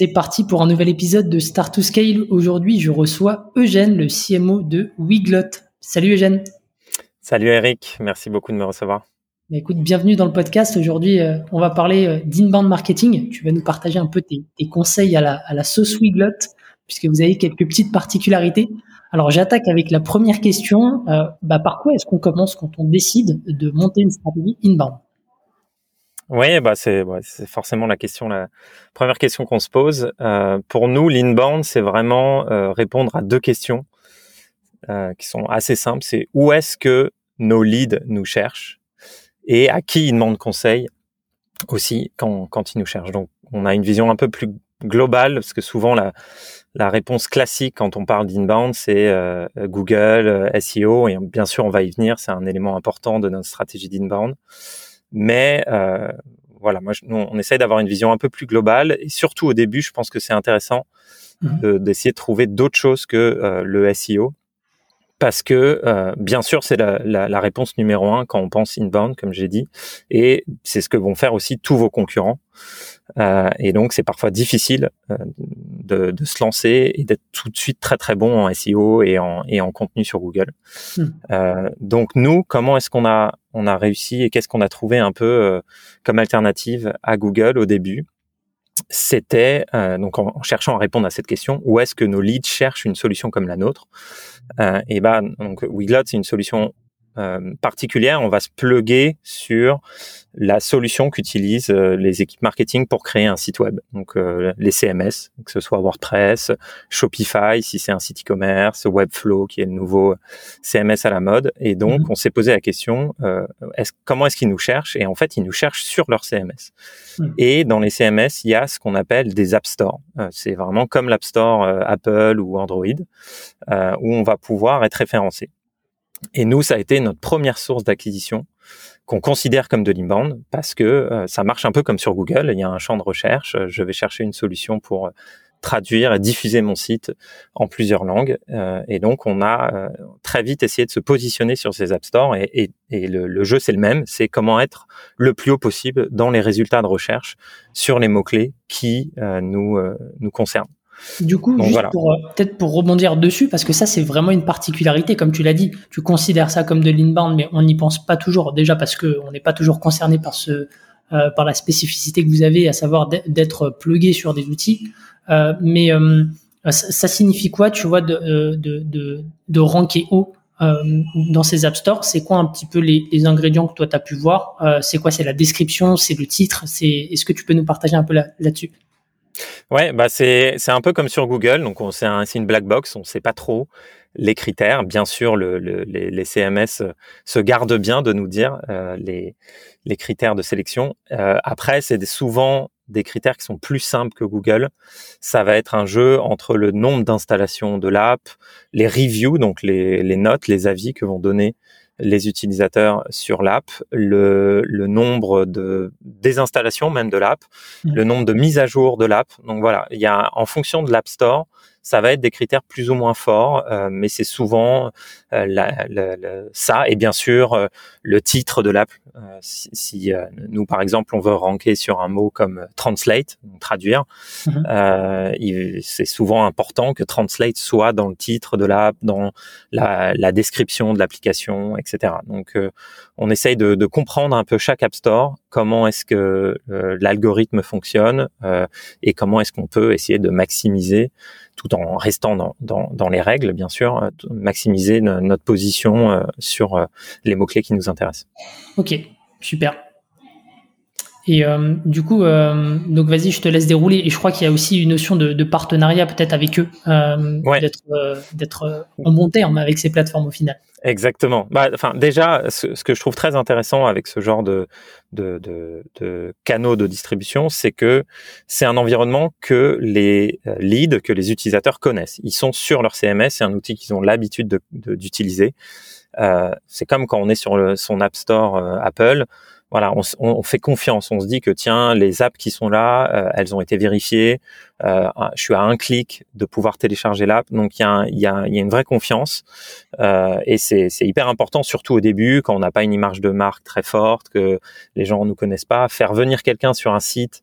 C'est parti pour un nouvel épisode de Start to Scale. Aujourd'hui, je reçois Eugène, le CMO de Wiglot. Salut Eugène. Salut Eric, merci beaucoup de me recevoir. Bah, écoute, bienvenue dans le podcast. Aujourd'hui, euh, on va parler euh, d'inbound marketing. Tu vas nous partager un peu tes, conseils à la, à la sauce Wiglot, puisque vous avez quelques petites particularités. Alors, j'attaque avec la première question. Euh, bah, par quoi est-ce qu'on commence quand on décide de monter une stratégie inbound? Oui, bah c'est forcément la question, la première question qu'on se pose. Euh, pour nous, l'inbound, c'est vraiment euh, répondre à deux questions euh, qui sont assez simples. C'est où est-ce que nos leads nous cherchent et à qui ils demandent conseil aussi quand, quand ils nous cherchent. Donc, on a une vision un peu plus globale parce que souvent la, la réponse classique quand on parle d'inbound, c'est Google, SEO et bien sûr on va y venir. C'est un élément important de notre stratégie d'inbound. Mais euh, voilà, moi, on essaye d'avoir une vision un peu plus globale et surtout au début, je pense que c'est intéressant mmh. d'essayer de, trouver d'autres choses que euh, le SEO parce que euh, bien sûr c'est la, la, la, réponse numéro un quand on pense inbound comme j'ai dit et c'est ce que vont faire aussi tous vos concurrents. Euh, et donc c'est parfois difficile euh, de, de, se lancer et d'être tout de suite très très bon en SEO et en, et en contenu sur Google. Hmm. euh, donc nous comment est-ce qu'on a on a réussi et qu'est-ce qu'on a trouvé un peu euh, comme alternative à Google au début? C'était euh, donc en, cherchant à répondre à cette question où est-ce que nos leads cherchent une solution comme la nôtre? Euh, et ben donc Wiglot c'est une solution euh, particulière, on va se pluguer sur la solution qu'utilisent euh, les équipes marketing pour créer un site web. Donc euh, les CMS, que ce soit WordPress, Shopify si c'est un site e-commerce, Webflow qui est le nouveau CMS à la mode. Et donc mhm. on s'est posé la question est comment est-ce qu'ils nous cherchent? Et en fait ils nous cherchent sur leur CMS. Mhm. Et dans les CMS il y a ce qu'on appelle des App Store. c'est vraiment comme l'App Store Apple ou Android où on va pouvoir être référencé. Et nous, ça a été notre première source d'acquisition qu'on considère comme de l'inbound parce que euh, ça marche un peu comme sur Google. Il y a un champ de recherche. Je vais chercher une solution pour euh, traduire et diffuser mon site en plusieurs langues. Euh, et donc, on a très vite essayé de se positionner sur ces App Store. Et, le, jeu, c'est le même. C'est comment être le plus haut possible dans les résultats de recherche sur les mots-clés qui nous concernent. Du coup, pour, euh, peut-être pour rebondir dessus, parce que ça, c'est vraiment une particularité, comme tu l'as dit, tu considères ça comme de l'inbound, mais on n'y pense pas toujours, déjà parce qu'on n'est pas toujours concerné par, ce, euh, par la spécificité que vous avez, à savoir d'être plugué sur des outils. Euh, mais ça, signifie quoi, tu vois, de, de, de, de ranker haut dans ces App Store? C'est quoi un petit peu les, les ingrédients que toi, tu as pu voir? C'est quoi? C'est la description? C'est le titre? C'est Est-ce que tu peux nous partager un peu là-dessus? Ouais, bah c'est un peu comme sur Google, donc on c'est un, une black box, on sait pas trop les critères. Bien sûr, le, les, les, CMS euh, se gardent bien de nous dire euh, les les critères de sélection. Euh, après, c'est souvent des critères qui sont plus simples que Google. Ça va être un jeu entre le nombre d'installations de l'app, les reviews, donc les, les notes, les avis que vont donner les utilisateurs sur l'app, le, le, nombre de désinstallations même de l'app, mmh. le nombre de mises à jour de l'app. Donc voilà, il y a en fonction de l'App Store, ça va être des critères plus ou moins forts, euh, mais c'est souvent euh, la, ça et bien sûr euh, le titre de l'app. si, si nous par exemple on veut ranker sur un mot comme translate, traduire, mhm. c'est souvent important que translate soit dans le titre de l'app, dans la, la description de l'application, etc. Donc on essaye de, comprendre un peu chaque app store, comment est-ce que l'algorithme fonctionne et comment est-ce qu'on peut essayer de maximiser tout en restant dans, les règles, bien sûr, euh, maximiser notre position euh, sur euh, les mots-clés qui nous intéressent. Ok, super. Et euh, du coup, euh, donc vas-y, je te laisse dérouler. Et je crois qu'il y a aussi une notion de, de partenariat peut-être avec eux, euh, d'être d'être en bon terme avec ces plateformes au final. Exactement. Bah, enfin, déjà, ce, ce, que je trouve très intéressant avec ce genre de, de, de, de canaux de distribution, c'est que c'est un environnement que les leads, que les utilisateurs connaissent. Ils sont sur leur CMS, c'est un outil qu'ils ont l'habitude d'utiliser. C'est comme quand on est sur le, son App Store Apple voilà, on, on, fait confiance. On se dit que tiens, les apps qui sont là, euh, elles ont été vérifiées. Euh, je suis à un clic de pouvoir télécharger l'app, donc il y a, y, a, y a, une vraie confiance euh, et c'est hyper important, surtout au début, quand on n'a pas une image de marque très forte, que les gens nous connaissent pas. Faire venir quelqu'un sur un site,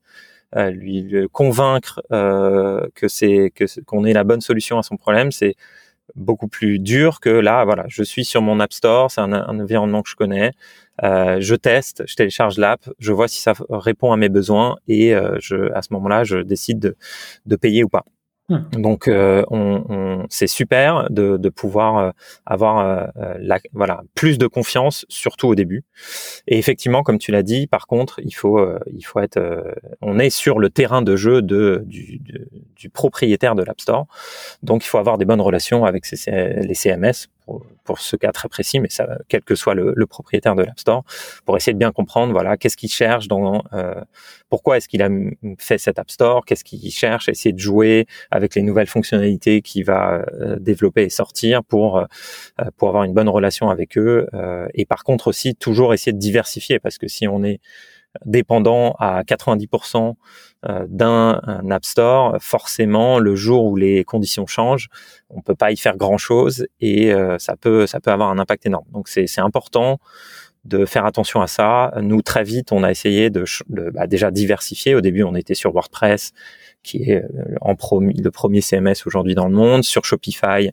euh, lui, lui, convaincre euh, que c'est qu'on ait la bonne solution à son problème, c'est beaucoup plus dur que là. Voilà, je suis sur mon App Store, c'est un, environnement que je connais. Euh, je teste, je télécharge l'app, je vois si ça répond à mes besoins et euh, je, à ce moment-là, je décide de, de payer ou pas. Hmm. Donc, euh, c'est super de, pouvoir euh, avoir euh, la, voilà plus de confiance, surtout au début. Et effectivement, comme tu l'as dit, par contre, il faut il faut être, on est sur le terrain de jeu de du, du propriétaire de l'App Store, donc il faut avoir des bonnes relations avec les CMS pour, ce cas très précis, mais ça, quel que soit le, le propriétaire de l'App Store, pour essayer de bien comprendre, voilà, qu'est-ce qu'il cherche, dans, euh, pourquoi est-ce qu'il a fait cet App Store, qu'est-ce qu'il cherche, essayer de jouer avec les nouvelles fonctionnalités qu'il va euh, développer et sortir pour euh, pour avoir une bonne relation avec eux. Euh, et par contre aussi toujours essayer de diversifier, parce que si on est dépendant à 90% euh, d'un App Store, forcément, le jour où les conditions changent, on peut pas y faire grand chose et euh, ça peut ça peut avoir un impact énorme. Donc c'est c'est important de faire attention à ça. Nous très vite, on a essayé de, de bah, déjà diversifier. Au début, on était sur WordPress qui est euh, en le premier CMS aujourd'hui dans le monde, sur Shopify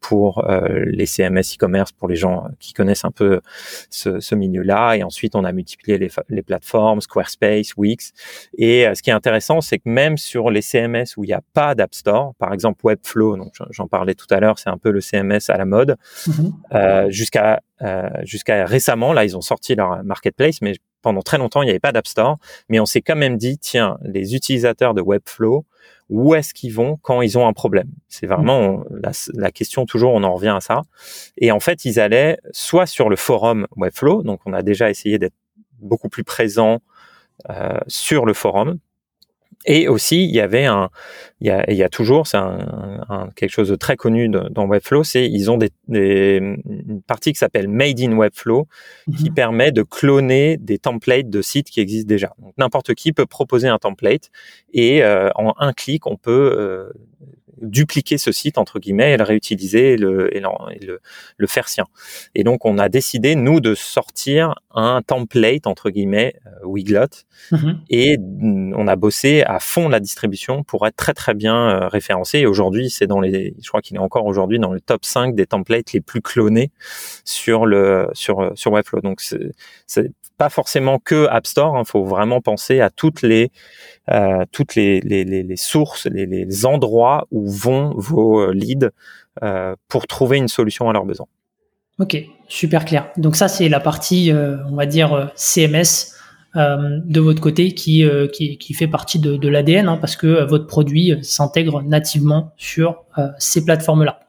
pour euh, les CMS e-commerce pour les gens qui connaissent un peu ce, ce milieu-là. Et ensuite, on a multiplié les, les, plateformes Squarespace, Wix. Et euh, ce qui est intéressant, c'est que même sur les CMS où il n'y a pas d'App Store, par exemple Webflow, donc j'en parlais tout à l'heure, c'est un peu le CMS à la mode, mm-hmm. euh, jusqu'à jusqu'à récemment, là, ils ont sorti leur marketplace, mais pendant très longtemps, il n'y avait pas d'App Store, mais on s'est quand même dit, tiens, les utilisateurs de Webflow, où est-ce qu'ils vont quand ils ont un problème? C'est vraiment la, question, toujours, on en revient à ça. Et en fait, ils allaient soit sur le forum Webflow, donc on a déjà essayé d'être beaucoup plus présent euh, sur le forum, et aussi, il y avait un, il y a, il y a toujours, c'est un, un, quelque chose de très connu dans Webflow, c'est ils ont des, des une partie qui s'appelle Made in Webflow, qui mhm. permet de cloner des templates de sites qui existent déjà. Donc n'importe qui peut proposer un template et euh, en un clic, on peut euh, dupliquer ce site entre guillemets et le réutiliser et le, et le, le, faire sien. Et donc on a décidé nous de sortir un template entre guillemets euh, Wiglot mm-hmm. et on a bossé à fond la distribution pour être très très bien euh, référencé. Et aujourd'hui c'est dans les, je crois qu'il est encore aujourd'hui dans le top 5 des templates les plus clonés sur le sur sur Webflow. Donc c'est pas forcément que App Store. Il hein, faut vraiment penser à toutes les euh, toutes les, les, sources, les, endroits où vont vos euh, leads euh, pour trouver une solution à leurs besoins. Ok, super clair. Donc ça, c'est la partie, on va dire, CMS de votre côté qui, qui, fait partie de, l'ADN hein, parce que votre produit s'intègre nativement sur ces plateformes-là.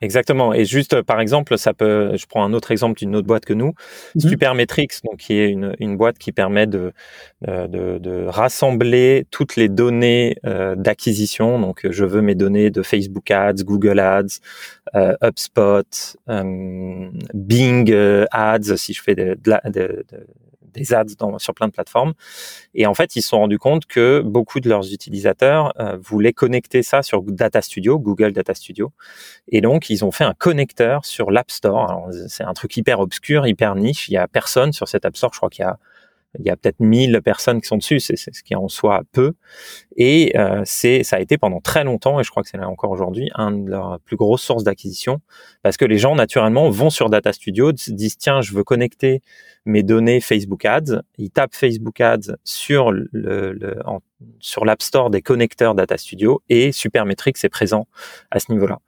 Exactement. Et juste, euh, par exemple, ça peut, je prends un autre exemple d'une autre boîte que nous, mmh. Supermetrics, donc qui est une, une boîte qui permet de, euh, de, de rassembler toutes les données euh, d'acquisition. Donc, je veux mes données de Facebook Ads, Google Ads, euh, HubSpot, euh, Bing Ads, si je fais de, de, de, des ads sur plein de plateformes. Et en fait, ils se sont rendus compte que beaucoup de leurs utilisateurs euh, voulaient connecter ça sur Data Studio, Google Data Studio. Et donc, ils ont fait un connecteur sur l'App Store. C'est un truc hyper obscur, hyper niche. Il y a personne sur cet App Store. Je crois qu'il y a il y a peut-être 1000 personnes qui sont dessus, c'est ce qui en soit peu. Et euh, c'est, ça a été pendant très longtemps, et je crois que c'est encore aujourd'hui, un de leurs plus grosses sources d'acquisition, parce que les gens naturellement vont sur Data Studio, disent tiens, je veux connecter mes données Facebook Ads, ils tapent Facebook Ads sur le, le sur l'App Store des connecteurs Data Studio et Supermetrics est présent à ce niveau-là.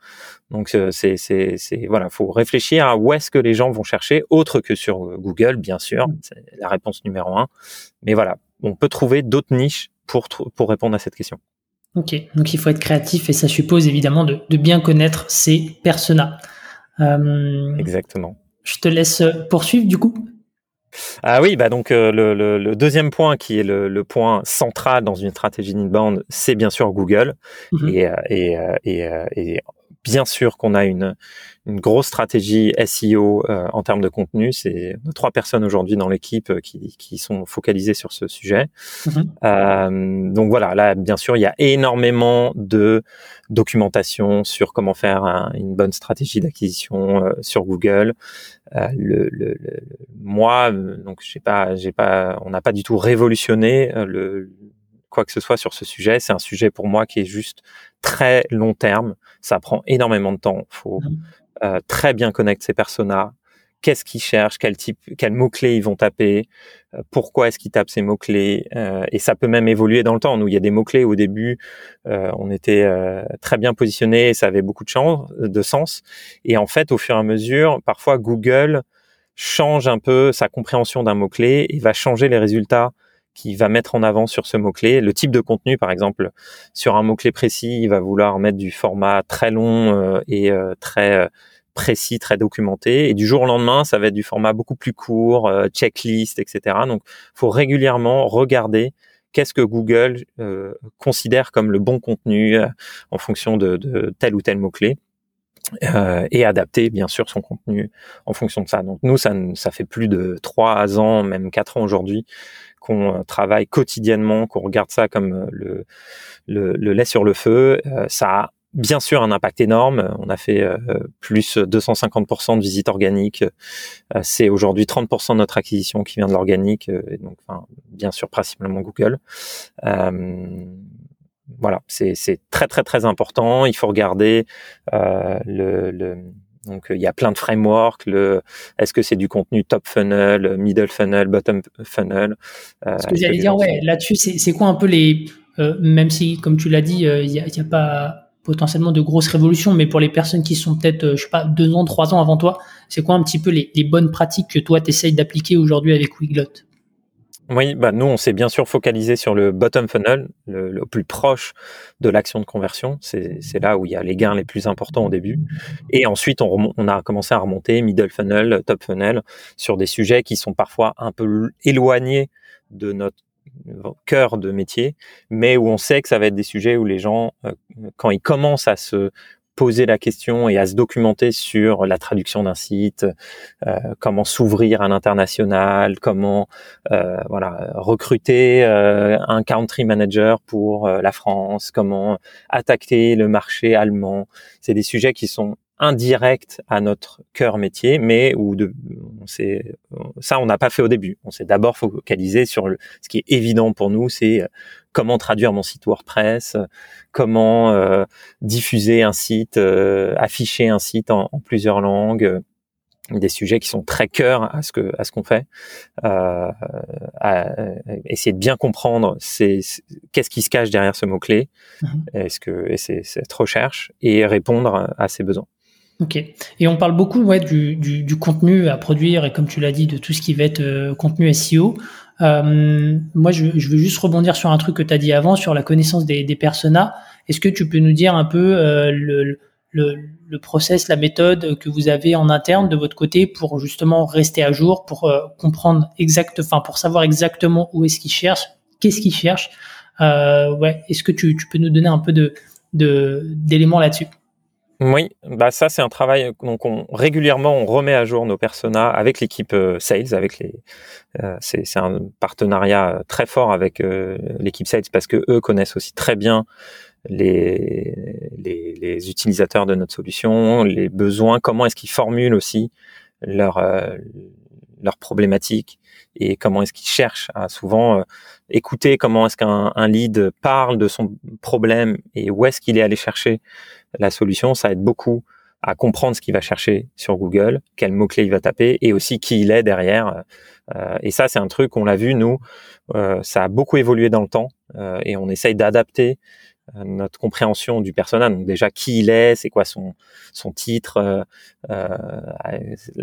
Donc euh, c'est c'est c'est voilà, faut réfléchir à où est-ce que les gens vont chercher autre que sur Google bien sûr, mm. c'est la réponse numéro un. Mais voilà, on peut trouver d'autres niches pour, pour répondre à cette question. Ok, donc il faut être créatif et ça suppose évidemment de, bien connaître ses personas. Euh, Exactement. Je te laisse poursuivre du coup. Ah oui, bah donc euh, le, deuxième point qui est le, point central dans une stratégie d'inbound, c'est bien sûr Google. Mhm. Et, et, et, et, bien sûr qu'on a une, une grosse stratégie SEO euh, en termes de contenu. C'est trois personnes aujourd'hui dans l'équipe euh, qui, qui, sont focalisées sur ce sujet. Mhm. Euh, donc voilà, là bien sûr il y a énormément de documentation sur comment faire une bonne stratégie d'acquisition euh, sur Google. Le, le, le, moi, donc j'ai pas, j'ai pas, on n'a pas du tout révolutionné le quoi que ce soit sur ce sujet. C'est un sujet pour moi qui est juste très long terme. Ça prend énormément de temps. Faut mhm. Euh, très bien connaître ces personas, qu'est-ce qu'ils cherchent, quel type, quels mots-clés ils vont taper, euh, pourquoi est-ce qu'ils tapent ces mots-clés, euh, et ça peut même évoluer dans le temps. Nous, il y a des mots-clés au début, on était très bien positionnés, ça avait beaucoup de, chance, de sens, et en fait, au fur et à mesure, parfois Google change un peu sa compréhension d'un mot-clé et va changer les résultats qu'il va mettre en avant sur ce mot-clé. Le type de contenu, par exemple, sur un mot-clé précis, il va vouloir mettre du format très long et très précis, très documenté. Et du jour au lendemain, ça va être du format beaucoup plus court, euh, checklist, etc. Donc, faut régulièrement regarder qu'est-ce que Google euh, considère comme le bon contenu euh, en fonction de, de, tel ou tel mot-clé. Et adapter bien sûr son contenu en fonction de ça. Donc nous, ça, ça fait plus de trois ans, même quatre ans aujourd'hui, qu'on travaille quotidiennement, qu'on regarde ça comme le, le, le, lait sur le feu. ça a bien sûr un impact énorme. On a fait euh, plus 250% de visites organiques. Euh, c'est aujourd'hui 30% de notre acquisition qui vient de l'organique, euh, donc enfin, bien sûr principalement Google. Voilà, c'est très très très important. Il faut regarder le, le donc il y a plein de frameworks. Le, est-ce que c'est du contenu top funnel, middle funnel, bottom funnel Ce que j'allais dire, ouais, là-dessus, c'est quoi un peu les, même si comme tu l'as dit, il n'y a, pas potentiellement de grosses révolutions, mais pour les personnes qui sont peut-être, euh, je sais pas, deux ans, trois ans avant toi, c'est quoi un petit peu les, bonnes pratiques que toi, tu essayes d'appliquer aujourd'hui avec Wiglot? Oui, bah nous, on s'est bien sûr focalisé sur le bottom funnel, le, plus proche de l'action de conversion. C'est là où il y a les gains les plus importants au début. Et ensuite, on, a commencé à remonter middle funnel, top funnel, sur des sujets qui sont parfois un peu éloignés de notre cœur de métier, mais où on sait que ça va être des sujets où les gens, euh, quand ils commencent à se poser la question et à se documenter sur la traduction d'un site, euh, comment s'ouvrir à l'international, comment euh, voilà recruter un country manager pour la France, comment attaquer le marché allemand. C'est des sujets qui sont indirect à notre cœur métier, mais où de, on ça on n'a pas fait au début. On s'est d'abord focalisé sur le, ce qui est évident pour nous, c'est euh, comment traduire mon site WordPress, comment euh, diffuser un site, euh, afficher un site en, plusieurs langues, des sujets qui sont très cœur à ce que à ce qu'on fait, à, essayer de bien comprendre c'est qu'est-ce qui se cache derrière ce mot clé, mmh est-ce que c'est cette recherche et répondre à ses besoins. Ok. Et on parle beaucoup ouais, du, du, du, contenu à produire et comme tu l'as dit, de tout ce qui va être euh, contenu SEO. Euh, moi, je, je, veux juste rebondir sur un truc que tu as dit avant, sur la connaissance des, des personas. Est-ce que tu peux nous dire un peu euh, le, le, le, process, la méthode que vous avez en interne de votre côté pour justement rester à jour, pour euh, comprendre exact, enfin pour savoir exactement où est-ce qu'ils cherchent, qu'est-ce qu'ils cherchent? ouais. Est-ce que tu, tu peux nous donner un peu de d'éléments là-dessus? Oui, bah ça c'est un travail donc on régulièrement on remet à jour nos personas avec l'équipe euh, sales, avec les euh, c'est un partenariat très fort avec euh, l'équipe sales parce que eux connaissent aussi très bien les, les, utilisateurs de notre solution, les besoins, comment est-ce qu'ils formulent aussi leurs leurs problématiques et comment est-ce qu'ils cherchent à souvent écouter comment est-ce qu'un un lead parle de son problème et où est-ce qu'il est allé chercher la solution, ça aide beaucoup à comprendre ce qu'il va chercher sur Google, quel mot-clé il va taper et aussi qui il est derrière. Euh, et ça, c'est un truc, on l'a vu, nous, euh, ça a beaucoup évolué dans le temps euh, et on essaye d'adapter notre compréhension du personnage. Donc déjà, qui il est, c'est quoi son, son titre,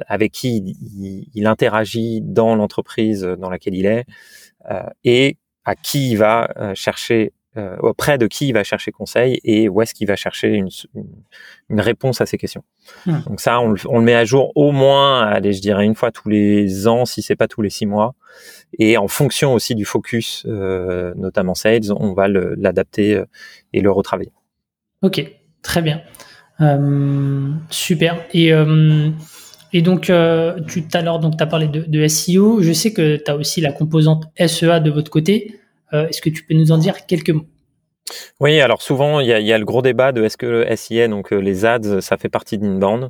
avec qui il, il, interagit dans l'entreprise dans laquelle il est et à qui il va chercher euh, auprès de qui il va chercher conseil et où est-ce qu'il va chercher une, une, réponse à ces questions. Hmm. Donc ça, on le, on le, met à jour au moins, allez, je dirais une fois tous les ans, si c'est pas tous les six mois. Et en fonction aussi du focus, euh, notamment sales, on va l'adapter euh, et le retravailler. Ok, très bien. Euh, super. Et, et donc, euh, tu tout à l'heure, donc, as parlé de, de, SEO. Je sais que tu as aussi la composante SEA de votre côté. Euh, est-ce que tu peux nous en dire quelques mots? Oui, alors souvent il y a, le gros débat de est-ce que le SIA, donc euh, les ads, ça fait partie d'inbound.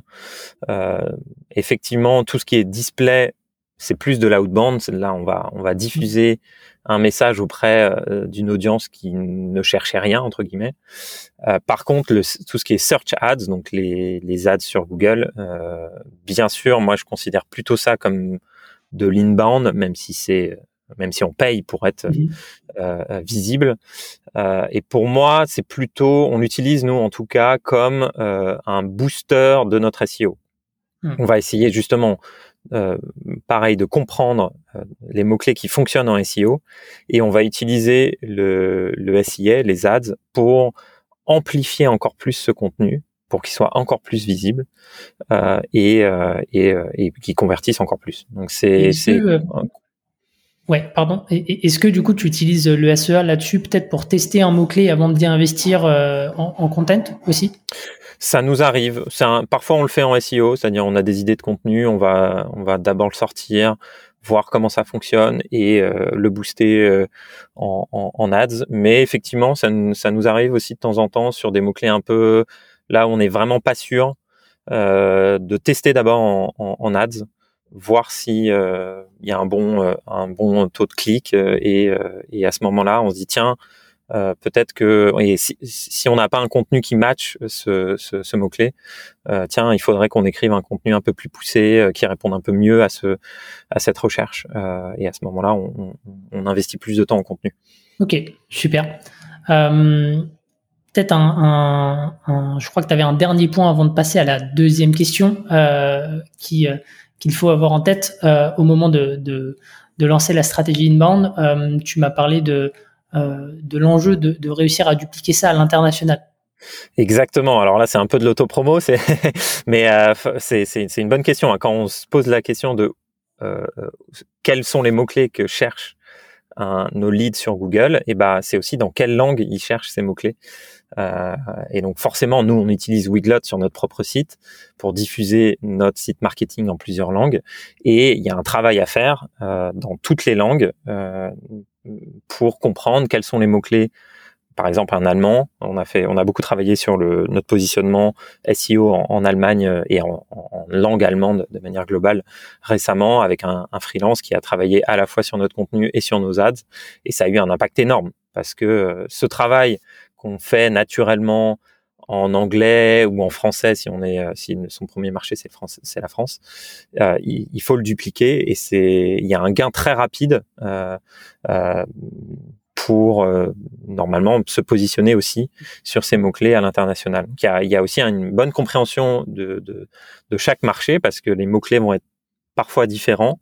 Euh, effectivement, tout ce qui est display, c'est plus de l'outbound. Là, on va on va diffuser un message auprès d'une audience qui ne cherchait rien entre guillemets. par contre, tout ce qui est search ads, donc les, les ads sur Google, bien sûr, moi je considère plutôt ça comme de l'inbound, même si c'est même si on paye pour être euh, euh, visible. Euh, et pour moi, c'est plutôt, on l'utilise nous en tout cas comme un booster de notre SEO. Mmh. On va essayer justement, pareil, de comprendre les mots clés qui fonctionnent en SEO, et on va utiliser le, le SIA, les ads, pour amplifier encore plus ce contenu pour qu'il soit encore plus visible euh, et, euh, et, et qu'il convertisse encore plus. Donc c'est Ouais, pardon. Est-ce que du coup tu utilises le SEA là-dessus peut-être pour tester un mot-clé avant d'y investir euh, en, content aussi? Ça nous arrive. Parfois, on le fait en SEO, c'est-à-dire on a des idées de contenu, on va, d'abord le sortir, voir comment ça fonctionne et euh, le booster euh, en, ads. Mais effectivement, ça, nous arrive aussi de temps en temps sur des mots-clés un peu là où on n'est vraiment pas sûr de tester d'abord en, ads voir si euh, il y a un bon euh, un bon taux de clic euh, et, et à ce moment-là on se dit tiens peut-être que et si, si on n'a pas un contenu qui match ce, ce, mot clé tiens il faudrait qu'on écrive un contenu un peu plus poussé qui réponde un peu mieux à ce à cette recherche et à ce moment-là on, on, investit plus de temps en contenu. Ok super. Peut-être un, un, un, je crois que tu avais un dernier point avant de passer à la deuxième question qui qu'il faut avoir en tête euh, au moment de, de, lancer la stratégie inbound. Euh, tu m'as parlé de, euh, de l'enjeu de, réussir à dupliquer ça à l'international. Exactement. Alors là, c'est un peu de l'autopromo, c'est mais euh, c'est une bonne question. Hein. Quand on se pose la question de quels sont les mots clés que cherchent nos leads sur Google, et ben c'est aussi dans quelle langue ils cherchent ces mots clés. Euh, et donc forcément, nous, on utilise Wiglot sur notre propre site pour diffuser notre site marketing en plusieurs langues. Et il y a un travail à faire euh, dans toutes les langues euh, pour comprendre quels sont les mots-clés. Par exemple, en allemand, on a fait, on a beaucoup travaillé sur le, notre positionnement SEO en, Allemagne et en, langue allemande de manière globale récemment avec un, un freelance qui a travaillé à la fois sur notre contenu et sur nos ads. Et ça a eu un impact énorme parce que ce travail qu'on fait naturellement en anglais ou en français si on est euh, si son premier marché c'est c'est la France euh, il, faut le dupliquer et c'est il y a un gain très rapide euh, euh pour euh, normalement se positionner aussi sur ces mots clés à l'international il y a, il y a aussi une bonne compréhension de, de, de chaque marché parce que les mots clés vont être parfois différents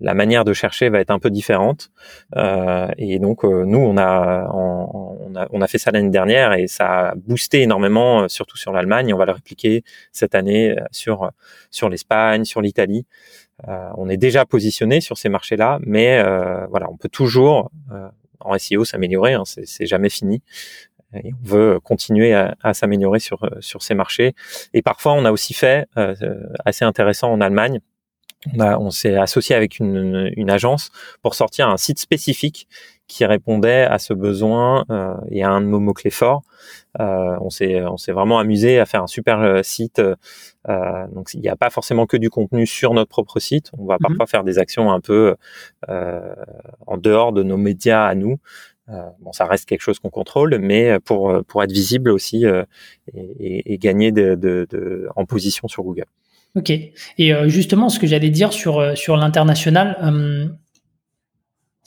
la manière de chercher va être un peu différente. Euh, et donc euh, nous, on a, on, a, on a fait ça l'année dernière et ça a boosté énormément, euh, surtout sur l'Allemagne. On va le répliquer cette année sur sur l'Espagne, sur l'Italie. on est déjà positionné sur ces marchés-là, mais voilà, on peut toujours en SEO s'améliorer. Hein, c'est jamais fini. On veut continuer à, s'améliorer sur sur ces marchés. Et parfois, on a aussi fait assez intéressant en Allemagne on, s'est associé avec une, agence pour sortir un site spécifique qui répondait à ce besoin euh, et à un de nos mots clés forts. Euh, on s'est on s'est vraiment amusé à faire un super euh, site. Donc il n'y a pas forcément que du contenu sur notre propre site. On va mhm. parfois faire des actions un peu en dehors de nos médias à nous. bon, ça reste quelque chose qu'on contrôle, mais pour pour être visible aussi et, et, et, gagner de, de, de, en position sur Google. Ok. Et justement, ce que j'allais dire sur, sur l'international,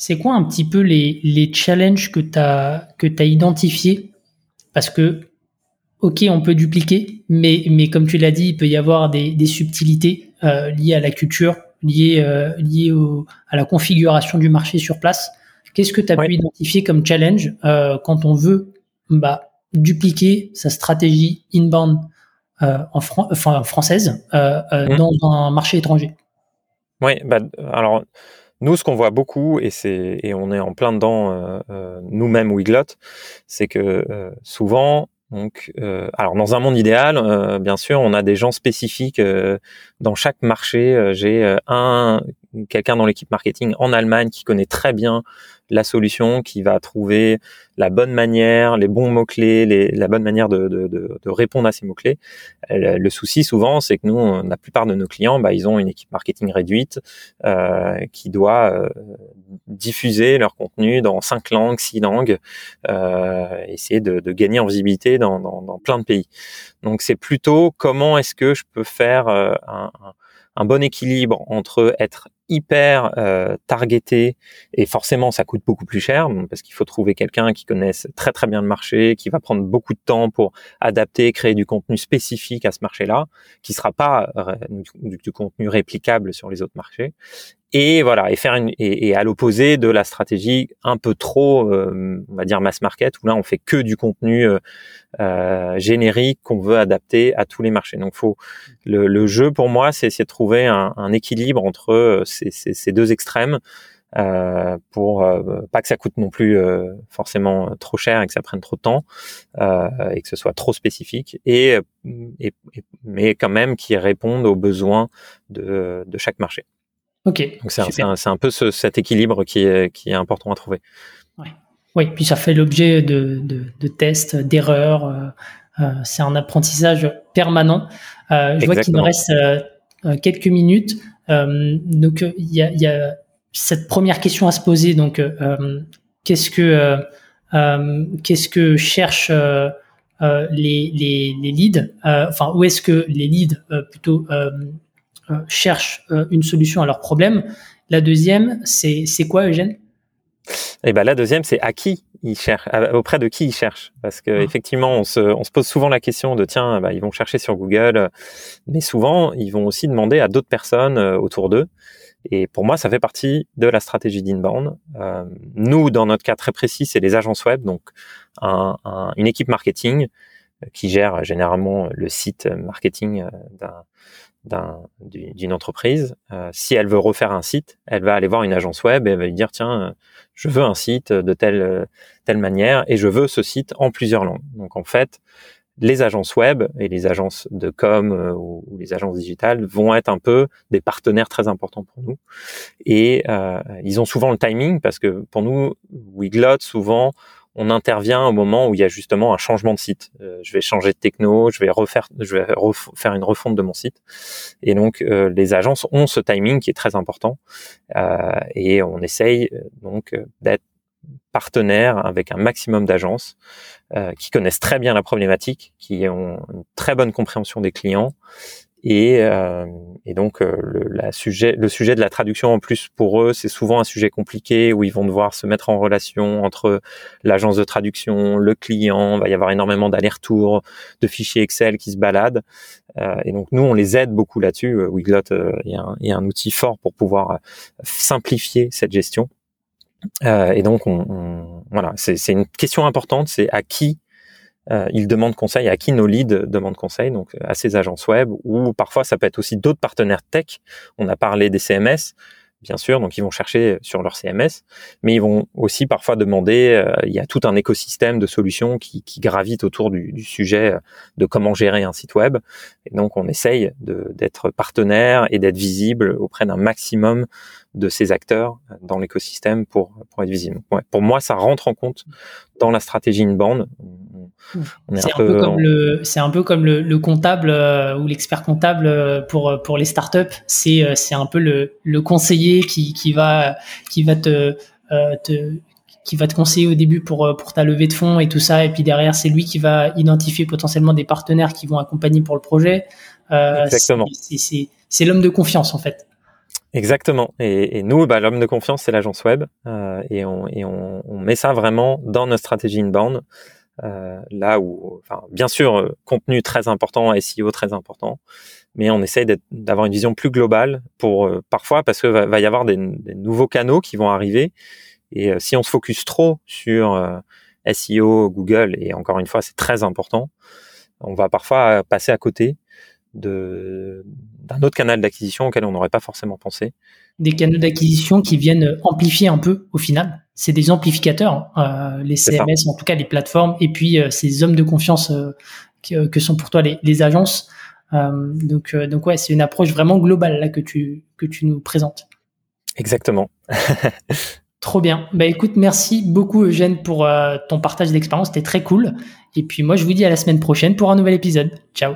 c'est quoi un petit peu les, les challenges que tu as, que as identifiés? Parce que, ok, on peut dupliquer, mais, mais comme tu l'as dit, il peut y avoir des, des subtilités liées à la culture, liées, liées au, à la configuration du marché sur place. Qu'est-ce que tu as pu identifier comme challenge quand on veut bah, dupliquer sa stratégie inbound en enfin, française mmh. dans un marché étranger? Oui, bah, alors nous, ce qu'on voit beaucoup, et c'est et on est en plein dedans euh, euh, nous-mêmes Wiglot, c'est que euh, souvent, donc, alors dans un monde idéal, bien sûr, on a des gens spécifiques dans chaque marché. J'ai un quelqu'un dans l'équipe marketing en Allemagne qui connaît très bien la solution, qui va trouver la bonne manière, les bons mots-clés, la bonne manière de, répondre à ces mots-clés. Le souci souvent, c'est que nous, la plupart de nos clients, bah, ils ont une équipe marketing réduite euh, qui doit euh, diffuser leur contenu dans cinq langues, six langues, euh, essayer de, de, gagner en visibilité dans, dans, dans plein de pays. Donc c'est plutôt comment est-ce que je peux faire euh, un un bon équilibre entre être hyper euh, targeté et forcément ça coûte beaucoup plus cher parce qu'il faut trouver quelqu'un qui connaisse très très bien le marché, qui va prendre beaucoup de temps pour adapter, créer du contenu spécifique à ce marché-là, qui sera pas euh, du, contenu réplicable sur les autres marchés. Et voilà et faire une et, à l'opposé de la stratégie un peu trop euh, on va dire mass market où là on fait que du contenu euh, euh générique qu'on veut adapter à tous les marchés. Donc faut le, le jeu pour moi c'est essayer de trouver un, un équilibre entre euh, ces, deux extrêmes euh, pour pas que ça coûte non plus forcément trop cher et que ça prenne trop de temps et que ce soit trop spécifique et, et, mais quand même qui répondent aux besoins de, de chaque marché. Ok. Donc c'est un, un, peu ce, cet équilibre qui est, qui est important à trouver. Ouais. Oui, puis ça fait l'objet de, de, de, tests, d'erreurs. Euh, euh, c'est un apprentissage permanent. Euh, je vois qu'il nous reste euh, euh, quelques minutes. donc il y a, y, a, cette première question à se poser. Donc qu'est-ce que qu'est-ce que cherchent les, les, les leads Enfin, où est-ce que les leads plutôt euh, cherchent euh, une solution à leur problème. La deuxième, c'est quoi, Eugène? Eh ben la deuxième, c'est à qui ils cherchent, auprès de qui ils cherchent, parce que ah. effectivement, on se, on se pose souvent la question de tiens, bah, ils vont chercher sur Google, mais souvent ils vont aussi demander à d'autres personnes euh, autour d'eux. Et pour moi, ça fait partie de la stratégie d'inbound. Euh, nous, dans notre cas très précis, c'est les agences web, donc un, une équipe marketing qui gère généralement le site marketing d'un d'une entreprise, euh, si elle veut refaire un site, elle va aller voir une agence web et elle va lui dire tiens, euh, je veux un site de telle euh, telle manière et je veux ce site en plusieurs langues. Donc en fait, les agences web et les agences de com ou, les agences digitales vont être un peu des partenaires très importants pour nous. Et ils ont souvent le timing parce que pour nous, Wiglot, souvent, on intervient au moment où il y a justement un changement de site. Euh, je vais changer de techno, je vais refaire, je vais faire une refonte de mon site. Et donc euh, les agences ont ce timing qui est très important euh, et on essaye donc d'être partenaire avec un maximum d'agences qui connaissent très bien la problématique, qui ont une très bonne compréhension des clients et, euh, et donc euh, le, la sujet, le sujet de la traduction en plus pour eux, c'est souvent un sujet compliqué où ils vont devoir se mettre en relation entre l'agence de traduction, le client. Il va y avoir énormément d'allers-retours, de fichiers Excel qui se baladent. Euh, et donc nous, on les aide beaucoup là-dessus. Euh, Wiglot, il y, y, a un outil fort pour pouvoir simplifier cette gestion. et donc on, on voilà, c'est une question importante. C'est à qui euh, ils demandent conseil à qui nos leads demandent conseil, donc à ces agences web, ou parfois ça peut être aussi d'autres partenaires tech. On a parlé des CMS, bien sûr, donc ils vont chercher sur leur CMS, mais ils vont aussi parfois demander, euh, il y a tout un écosystème de solutions qui, qui gravitent autour du, du, sujet de comment gérer un site web, et donc on essaye d'être partenaire et d'être visible auprès d'un maximum de ces acteurs dans l'écosystème pour, pour être visible. Ouais, pour moi, ça rentre en compte dans la stratégie inbound. C'est un, peu comme le, c'est un peu comme le, le comptable euh, ou l'expert comptable euh, pour pour les startups. C'est euh, c'est un peu le, le conseiller qui, qui va qui va te, te qui va te conseiller au début pour pour ta levée de fonds et tout ça, et puis derrière c'est lui qui va identifier potentiellement des partenaires qui vont accompagner pour le projet. Exactement. C'est c'est l'homme de confiance en fait. Exactement. Et, et nous, bah, l'homme de confiance, c'est l'agence web, euh, et, on, et on, on, met ça vraiment dans notre stratégie inbound. Euh, là où, enfin, bien sûr, euh, contenu très important, SEO très important, mais on essaye d'avoir une vision plus globale pour euh, parfois parce que va, va y avoir des, des, nouveaux canaux qui vont arriver Et si on se focus trop sur SEO, Google, et encore une fois, c'est très important, on va parfois passer à côté d'un autre canal d'acquisition auquel on n'aurait pas forcément pensé. Des canaux d'acquisition qui viennent amplifier un peu au final. C'est des amplificateurs, hein. euh, les CMS, en tout cas les plateformes, et puis euh, ces hommes de confiance euh, que, que, sont pour toi les, les agences. donc, donc ouais, c'est une approche vraiment globale là que tu que tu nous présentes. Exactement. Trop bien. Bah écoute, merci beaucoup Eugène pour ton partage d'expérience, c'était très cool. Et puis moi je vous dis à la semaine prochaine pour un nouvel épisode. Ciao.